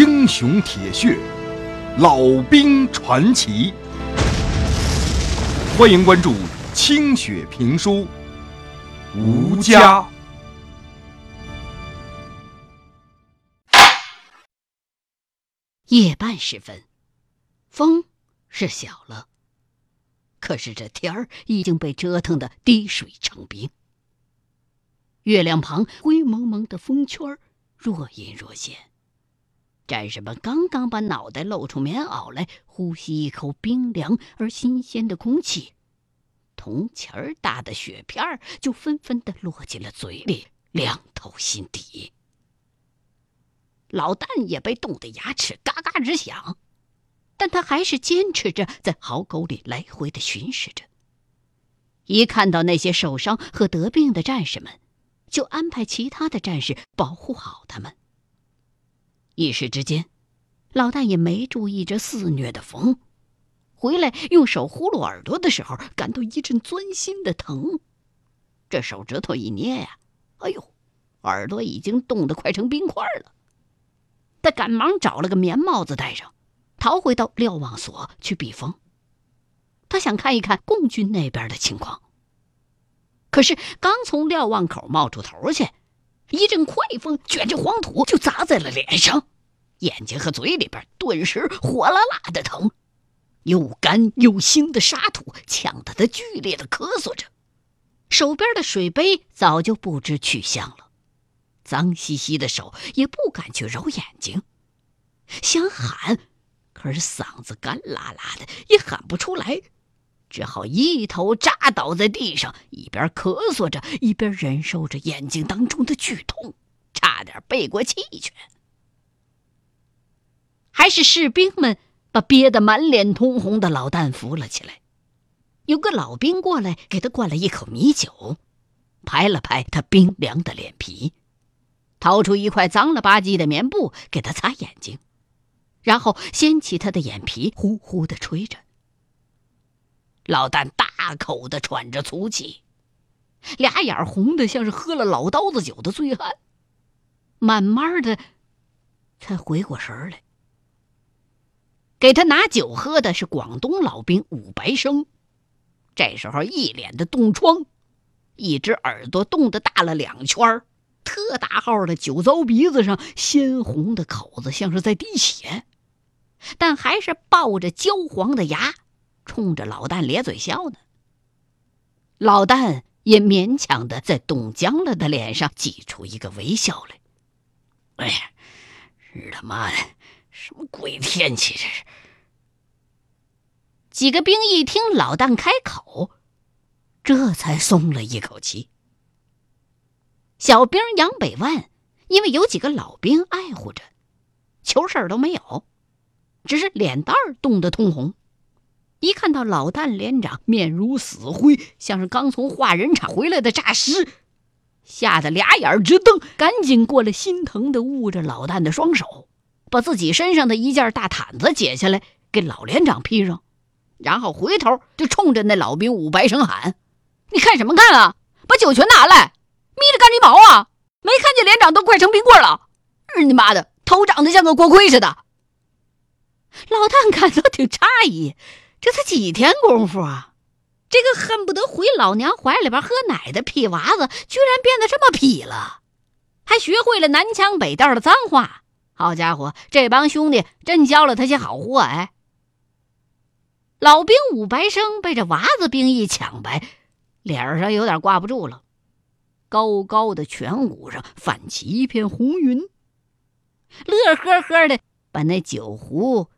英雄铁血，老兵传奇。欢迎关注清雪评书《吴家》。夜半时分，风是小了，可是这天儿已经被折腾的滴水成冰。月亮旁灰蒙蒙的风圈若隐若现。战士们刚刚把脑袋露出棉袄来，呼吸一口冰凉而新鲜的空气，铜钱儿大的雪片儿就纷纷的落进了嘴里，凉透心底。老旦也被冻得牙齿嘎嘎直响，但他还是坚持着在壕沟里来回的巡视着。一看到那些受伤和得病的战士们，就安排其他的战士保护好他们。一时之间，老大也没注意这肆虐的风，回来用手呼噜耳朵的时候，感到一阵钻心的疼。这手指头一捏呀，哎呦，耳朵已经冻得快成冰块了。他赶忙找了个棉帽子戴上，逃回到瞭望所去避风。他想看一看共军那边的情况。可是刚从瞭望口冒出头去。一阵快风卷着黄土就砸在了脸上，眼睛和嘴里边顿时火辣辣的疼，又干又腥的沙土呛得他剧烈的咳嗽着，手边的水杯早就不知去向了，脏兮兮的手也不敢去揉眼睛，想喊，可是嗓子干拉拉的也喊不出来。只好一头扎倒在地上，一边咳嗽着，一边忍受着眼睛当中的剧痛，差点背过气去。还是士兵们把憋得满脸通红的老旦扶了起来。有个老兵过来给他灌了一口米酒，拍了拍他冰凉的脸皮，掏出一块脏了吧唧的棉布给他擦眼睛，然后掀起他的眼皮，呼呼的吹着。老旦大口的喘着粗气，俩眼红的像是喝了老刀子酒的醉汉，慢慢的才回过神来。给他拿酒喝的是广东老兵武白生，这时候一脸的冻疮，一只耳朵冻得大了两圈特大号的酒糟鼻子上鲜红的口子像是在滴血，但还是抱着焦黄的牙。冲着老旦咧嘴笑呢，老旦也勉强的在冻僵了的脸上挤出一个微笑来。哎呀，日他妈的，什么鬼天气这是！几个兵一听老旦开口，这才松了一口气。小兵杨北万因为有几个老兵爱护着，球事儿都没有，只是脸蛋儿冻得通红。一看到老旦连长面如死灰，像是刚从化人场回来的诈尸，吓得俩眼直瞪，赶紧过来，心疼的捂着老旦的双手，把自己身上的一件大毯子解下来给老连长披上，然后回头就冲着那老兵武白生喊：“你看什么看啊？把酒全拿来！眯着干你毛啊？没看见连长都快成冰棍了？日你妈的，头长得像个锅盔似的！”老旦感到挺诧异。这才几天功夫啊！这个恨不得回老娘怀里边喝奶的屁娃子，居然变得这么痞了，还学会了南腔北调的脏话。好家伙，这帮兄弟真教了他些好货哎！老兵武白生被这娃子兵一抢白，脸上有点挂不住了，高高的颧骨上泛起一片红云，乐呵呵的把那酒壶。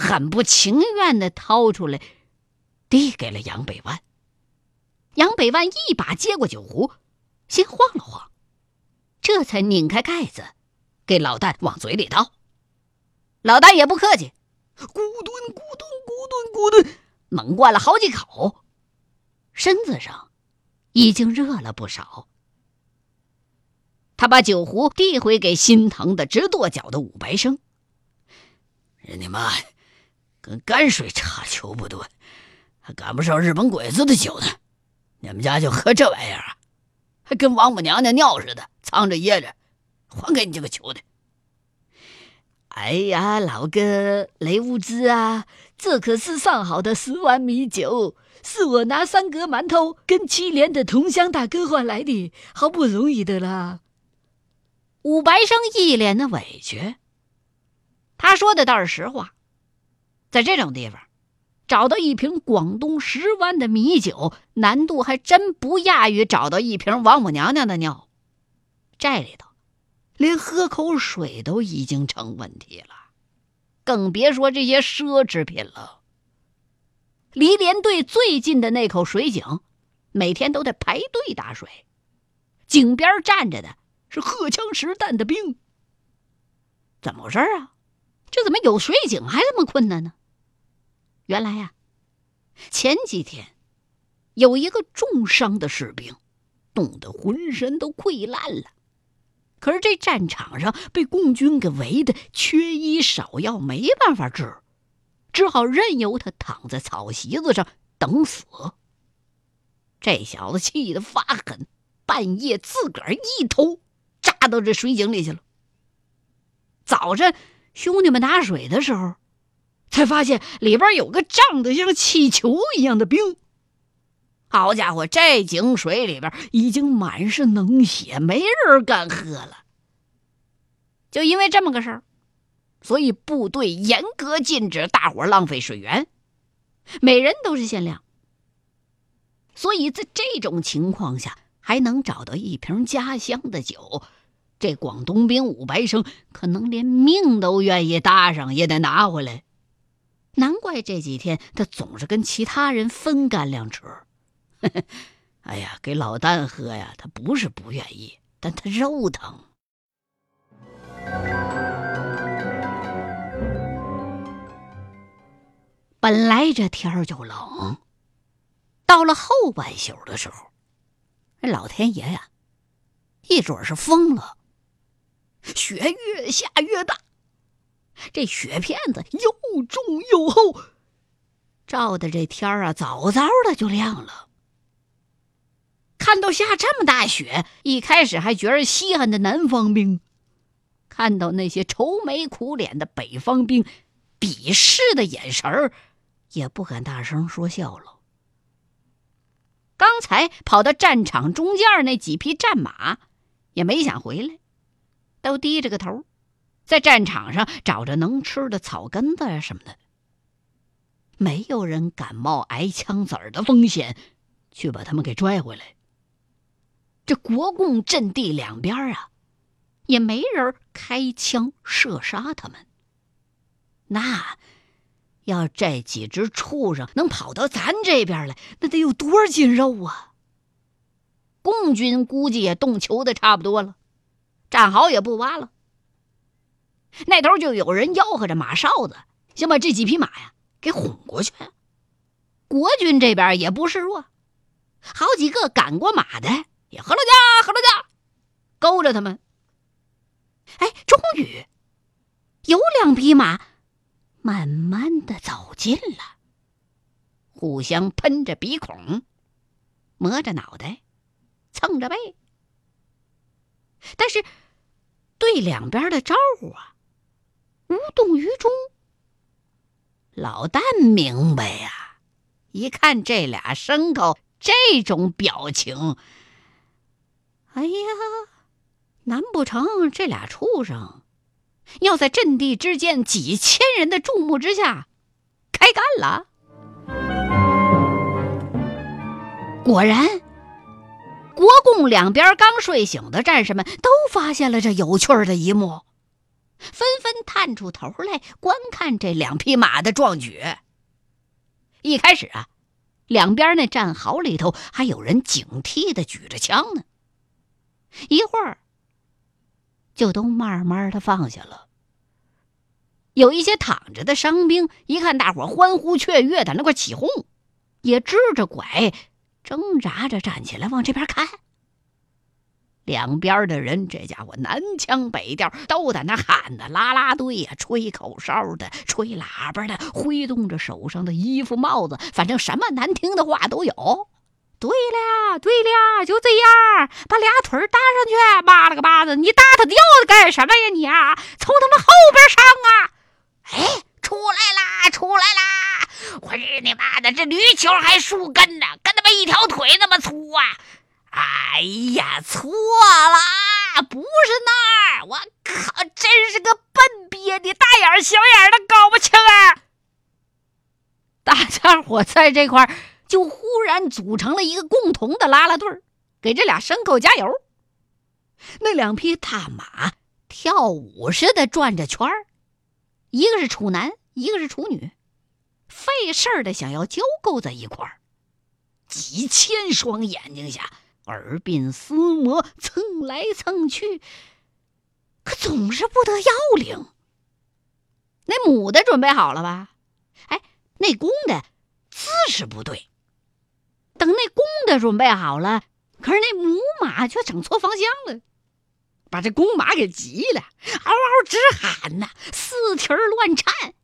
很不情愿的掏出来，递给了杨北万。杨北万一把接过酒壶，先晃了晃，这才拧开盖子，给老旦往嘴里倒。老旦也不客气，咕咚咕咚咕咚咕咚，猛灌了好几口，身子上已经热了不少。他把酒壶递回给心疼的直跺脚的武白生，人你妈！跟泔水差球不多，还赶不上日本鬼子的酒呢。你们家就喝这玩意儿啊？还跟王母娘娘尿似的，藏着掖着，还给你这个球的。哎呀，老哥，雷物资啊，这可是上好的十碗米酒，是我拿三格馒头跟七连的同乡大哥换来的，好不容易的啦。武白生一脸的委屈，他说的倒是实话，在这种地方找到一瓶广东十湾的米酒，难度还真不亚于找到一瓶王母娘娘的尿。寨里头。连喝口水都已经成问题了，更别说这些奢侈品了。离连队最近的那口水井，每天都得排队打水，井边站着的是荷枪实弹的兵。怎么回事啊？这怎么有水井还这么困难呢？原来呀，前几天有一个重伤的士兵，冻得浑身都溃烂了。可是这战场上被共军给围的，缺医少药，没办法治，只好任由他躺在草席子上等死。这小子气得发狠，半夜自个儿一头扎到这水井里去了。早晨兄弟们打水的时候，才发现里边有个胀得像气球一样的冰。好家伙，这井水里边已经满是脓血，没人敢喝了。就因为这么个事儿，所以部队严格禁止大伙浪费水源，每人都是限量。所以在这种情况下，还能找到一瓶家乡的酒，这广东兵伍白生可能连命都愿意搭上，也得拿回来。难怪这几天他总是跟其他人分干粮吃。哎呀，给老旦喝呀，他不是不愿意，但他肉疼。本来这天儿就冷，到了后半宿的时候，这老天爷呀，一准是疯了，雪越下越大，这雪片子又重又厚，照的这天儿啊，早早的就亮了。看到下这么大雪，一开始还觉着稀罕的南方兵，看到那些愁眉苦脸的北方兵，鄙视的眼神儿，也不敢大声说笑了。刚才跑到战场中间那几匹战马，也没想回来，都低着个头，在战场上找着能吃的草根子什么的。没有人敢冒挨枪子儿的风险，去把他们给拽回来。这国共阵地两边啊，也没人开枪射杀他们。那要这几只畜生能跑到咱这边来，那得有多少斤肉啊？共军估计也冻球的差不多了，战壕也不挖了。那头就有人吆喝着马哨子，想把这几匹马呀给哄过去。国军这边也不示弱，好几个赶过马的。也喝了家，喝了家，勾着他们。哎，终于有两匹马慢慢的走近了，互相喷着鼻孔，磨着脑袋，蹭着背，但是对两边的招呼啊，无动于衷。老旦明白呀，一看这俩牲口这种表情。哎呀，难不成这俩畜生要在阵地之间几千人的注目之下开干了？果然，国共两边刚睡醒的战士们都发现了这有趣的一幕，纷纷探出头来观看这两匹马的壮举。一开始啊，两边那战壕里头还有人警惕的举着枪呢。一会儿，就都慢慢的放下了。有一些躺着的伤兵，一看大伙欢呼雀跃的，那块起哄，也支着拐，挣扎着站起来往这边看。两边的人，这家伙南腔北调，都在那喊的啦啦队呀，吹口哨的，吹喇叭的，挥动着手上的衣服帽子，反正什么难听的话都有。对了对了，就这样把俩腿搭上去，妈了个巴子，你搭他吊子干什么呀？你啊，从他们后边上啊，哎，出来啦，出来啦，我日你妈的，这驴球还树根呢，跟他妈一条腿那么粗啊。哎呀，错了，不是那儿！我靠，真是个笨鳖的，大眼小眼的，搞不清啊！大家伙在这块儿就忽然组成了一个共同的拉拉队儿，给这俩牲口加油。那两匹大马跳舞似的转着圈儿，一个是处男，一个是处女，费事儿的想要交媾在一块儿。几千双眼睛下，耳鬓厮磨，蹭来蹭去，可总是不得要领。那母的准备好了吧？哎，那公的姿势不对。等那公的准备好了，可是那母马却整错方向了。把这公马给急了，嗷嗷直喊呐，四蹄乱颤。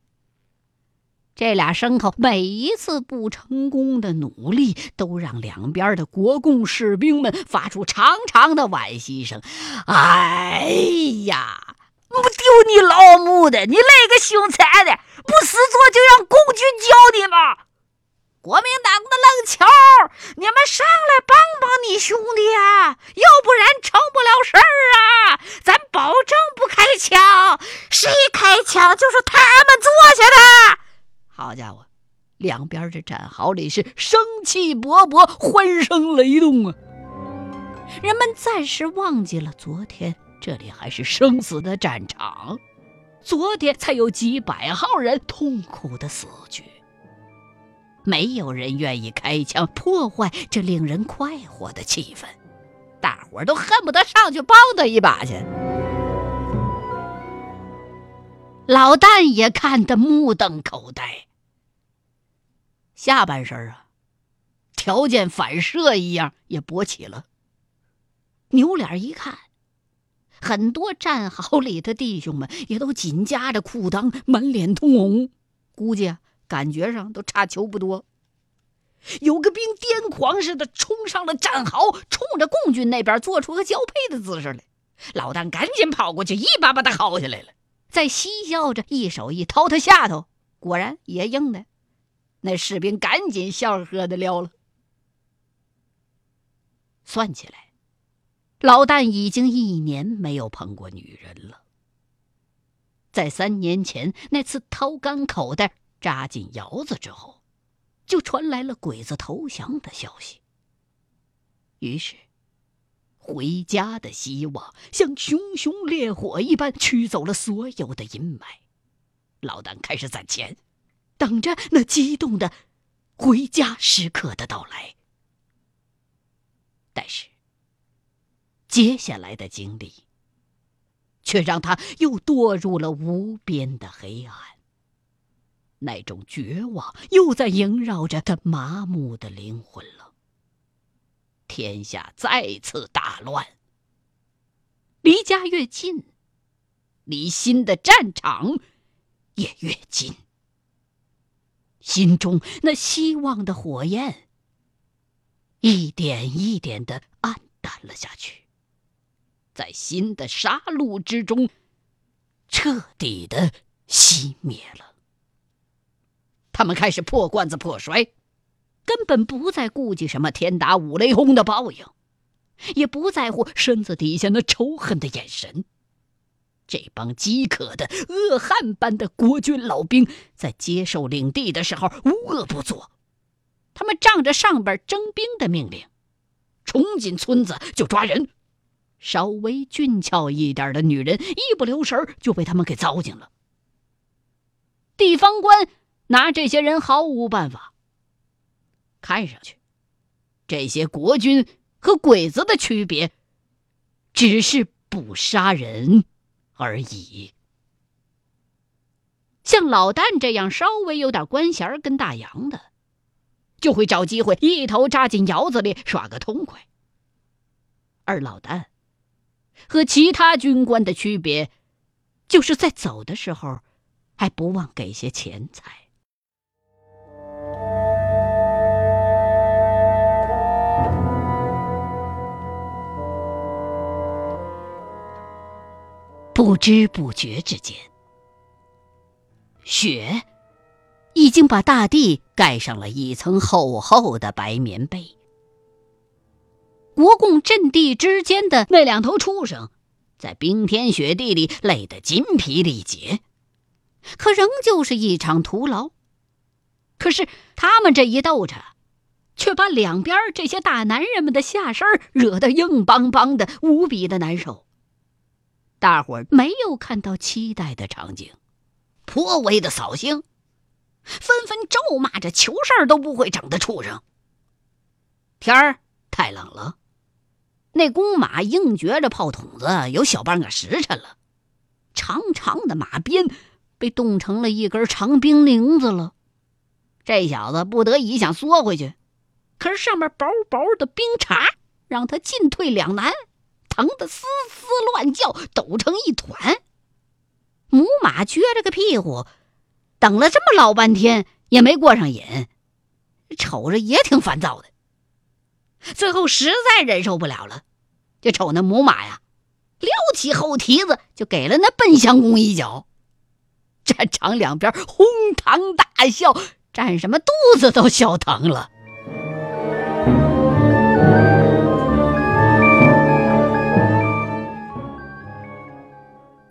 这俩牲口每一次不成功的努力，都让两边的国共士兵们发出长长的惋惜声。哎呀，我丢你老母的！你那个凶残的，不死做就让共军教你吗？国民党的愣球，你们上来帮帮你兄弟啊！要不然成不了事儿啊！咱保证不开枪，谁开枪就是他们坐下的。好家伙，两边这战壕里是生气勃勃，欢声雷动啊！人们暂时忘记了昨天这里还是生死的战场，昨天才有几百号人痛苦的死去。没有人愿意开枪破坏这令人快活的气氛，大伙儿都恨不得上去帮他一把去。老旦也看得目瞪口呆，下半身啊，条件反射一样也勃起了。扭脸一看，很多战壕里的弟兄们也都紧夹着裤裆，满脸通红，估计啊。感觉上都差球不多。有个兵癫狂似的冲上了战壕，冲着共军那边做出个交配的姿势来。老旦赶紧跑过去，一把把他薅下来了，在嬉笑着，一手一掏他下头，果然也硬的。那士兵赶紧笑呵呵的撩了。算起来，老旦已经一年没有碰过女人了。在三年前那次掏干口袋。扎进窑子之后，就传来了鬼子投降的消息。于是，回家的希望像熊熊烈火一般驱走了所有的阴霾。老旦开始攒钱，等着那激动的回家时刻的到来。但是，接下来的经历却让他又堕入了无边的黑暗。那种绝望又在萦绕着他麻木的灵魂了。天下再次大乱，离家越近，离新的战场也越近。心中那希望的火焰一点一点的暗淡了下去，在新的杀戮之中彻底的熄灭了。他们开始破罐子破摔，根本不再顾及什么天打五雷轰的报应，也不在乎身子底下那仇恨的眼神。这帮饥渴的恶汉般的国军老兵，在接受领地的时候无恶不作。他们仗着上边征兵的命令，冲进村子就抓人，稍微俊俏一点的女人，一不留神就被他们给糟践了。地方官。拿这些人毫无办法。看上去，这些国军和鬼子的区别，只是不杀人而已。像老旦这样稍微有点官衔跟大洋的，就会找机会一头扎进窑子里耍个痛快。而老旦和其他军官的区别，就是在走的时候，还不忘给些钱财。不知不觉之间，雪已经把大地盖上了一层厚厚的白棉被。国共阵地之间的那两头畜生，在冰天雪地里累得筋疲力竭，可仍旧是一场徒劳。可是他们这一斗着，却把两边这些大男人们的下身惹得硬邦邦的，无比的难受。大伙儿没有看到期待的场景，颇为的扫兴，纷纷咒骂着求事儿都不会整的畜生。天儿太冷了。那公马硬觉着炮筒子有小半个时辰了，长长的马鞭被冻成了一根长冰凌子了。这小子不得已想缩回去，可是上面薄薄的冰碴让他进退两难，疼得嘶嘶乱叫，抖成一团。母马撅着个屁股，等了这么老半天也没过上瘾，瞅着也挺烦躁的。最后实在忍受不了了，就瞅那母马呀，撩起后蹄子就给了那笨相公一脚。战场两边哄堂大笑，战什么肚子都笑疼了。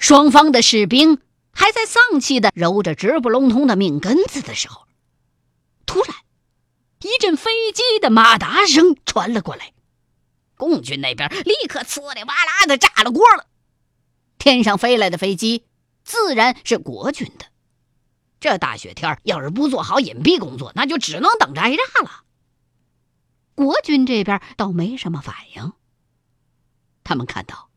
双方的士兵还在丧气的揉着直不隆通的命根子的时候，突然。一阵飞机的马达声传了过来，共军那边立刻呲里哇啦的炸了锅了。天上飞来的飞机自然是国军的。这大雪天要是不做好隐蔽工作，那就只能等着挨炸了。国军这边倒没什么反应。他们看到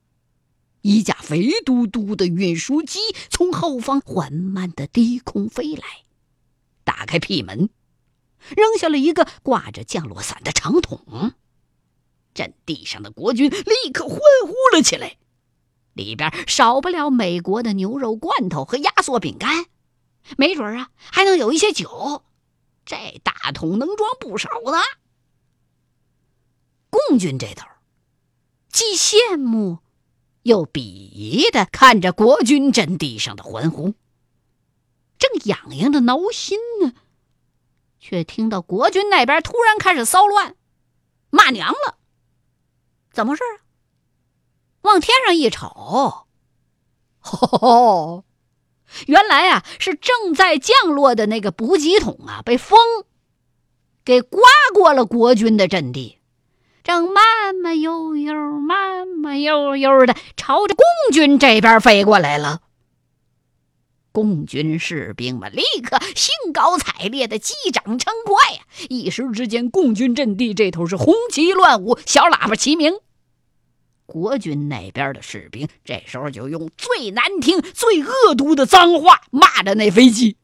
一架肥嘟嘟的运输机从后方缓慢的低空飞来，打开屁门。扔下了一个挂着降落伞的长筒，阵地上的国军立刻欢呼了起来。里边少不了美国的牛肉罐头和压缩饼干，没准啊还能有一些酒。这大桶能装不少呢。共军这头既羡慕又鄙夷的看着国军阵地上的欢呼，正痒痒的挠心呢。却听到国军那边突然开始骚乱，骂娘了。怎么回事啊？往天上一瞅，哦，原来啊是正在降落的那个补给桶啊，被风给刮过了国军的阵地，正慢慢悠悠、慢慢悠悠的朝着共军这边飞过来了。共军士兵们立刻兴高采烈的击掌称快呀！一时之间，共军阵地这头是红旗乱舞，小喇叭齐鸣。国军那边的士兵这时候就用最难听、最恶毒的脏话骂着那飞机。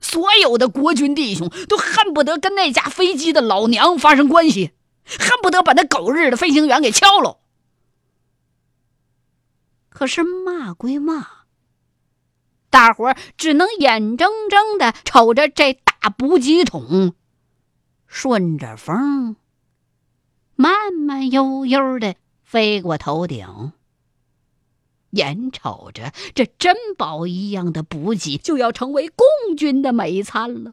所有的国军弟兄都恨不得跟那架飞机的老娘发生关系，恨不得把那狗日的飞行员给敲了。可是骂归骂。大伙儿只能眼睁睁的瞅着这大补给桶顺着风慢慢悠悠的飞过头顶，眼瞅着这珍宝一样的补给就要成为共军的美餐了。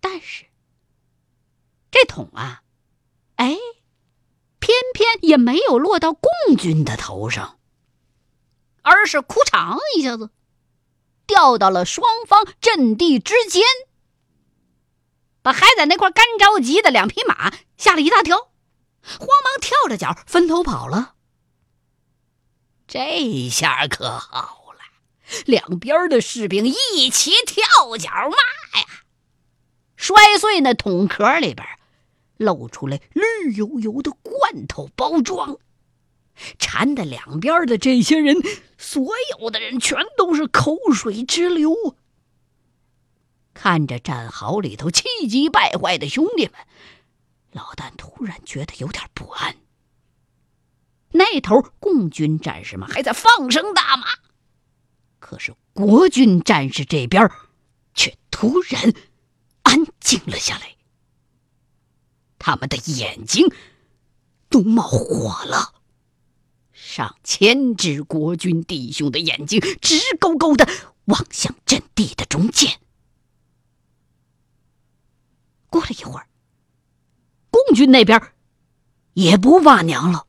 但是这桶啊，哎，偏偏也没有落到共军的头上。而是哭嚓一下子，掉到了双方阵地之间，把还在那块干着急的两匹马吓了一大跳，慌忙跳着脚分头跑了。这下可好了，两边的士兵一起跳脚骂呀，摔碎那桶壳里边，露出来绿油油的罐头包装。缠的两边的这些人，所有的人全都是口水直流。看着战壕里头气急败坏的兄弟们，老旦突然觉得有点不安。那头共军战士们还在放声大骂，可是国军战士这边却突然安静了下来，他们的眼睛都冒火了。上千只国军弟兄的眼睛直勾勾的望向阵地的中间，过了一会儿，共军那边也不骂娘了。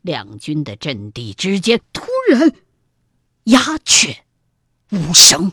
两军的阵地之间突然鸦雀无声。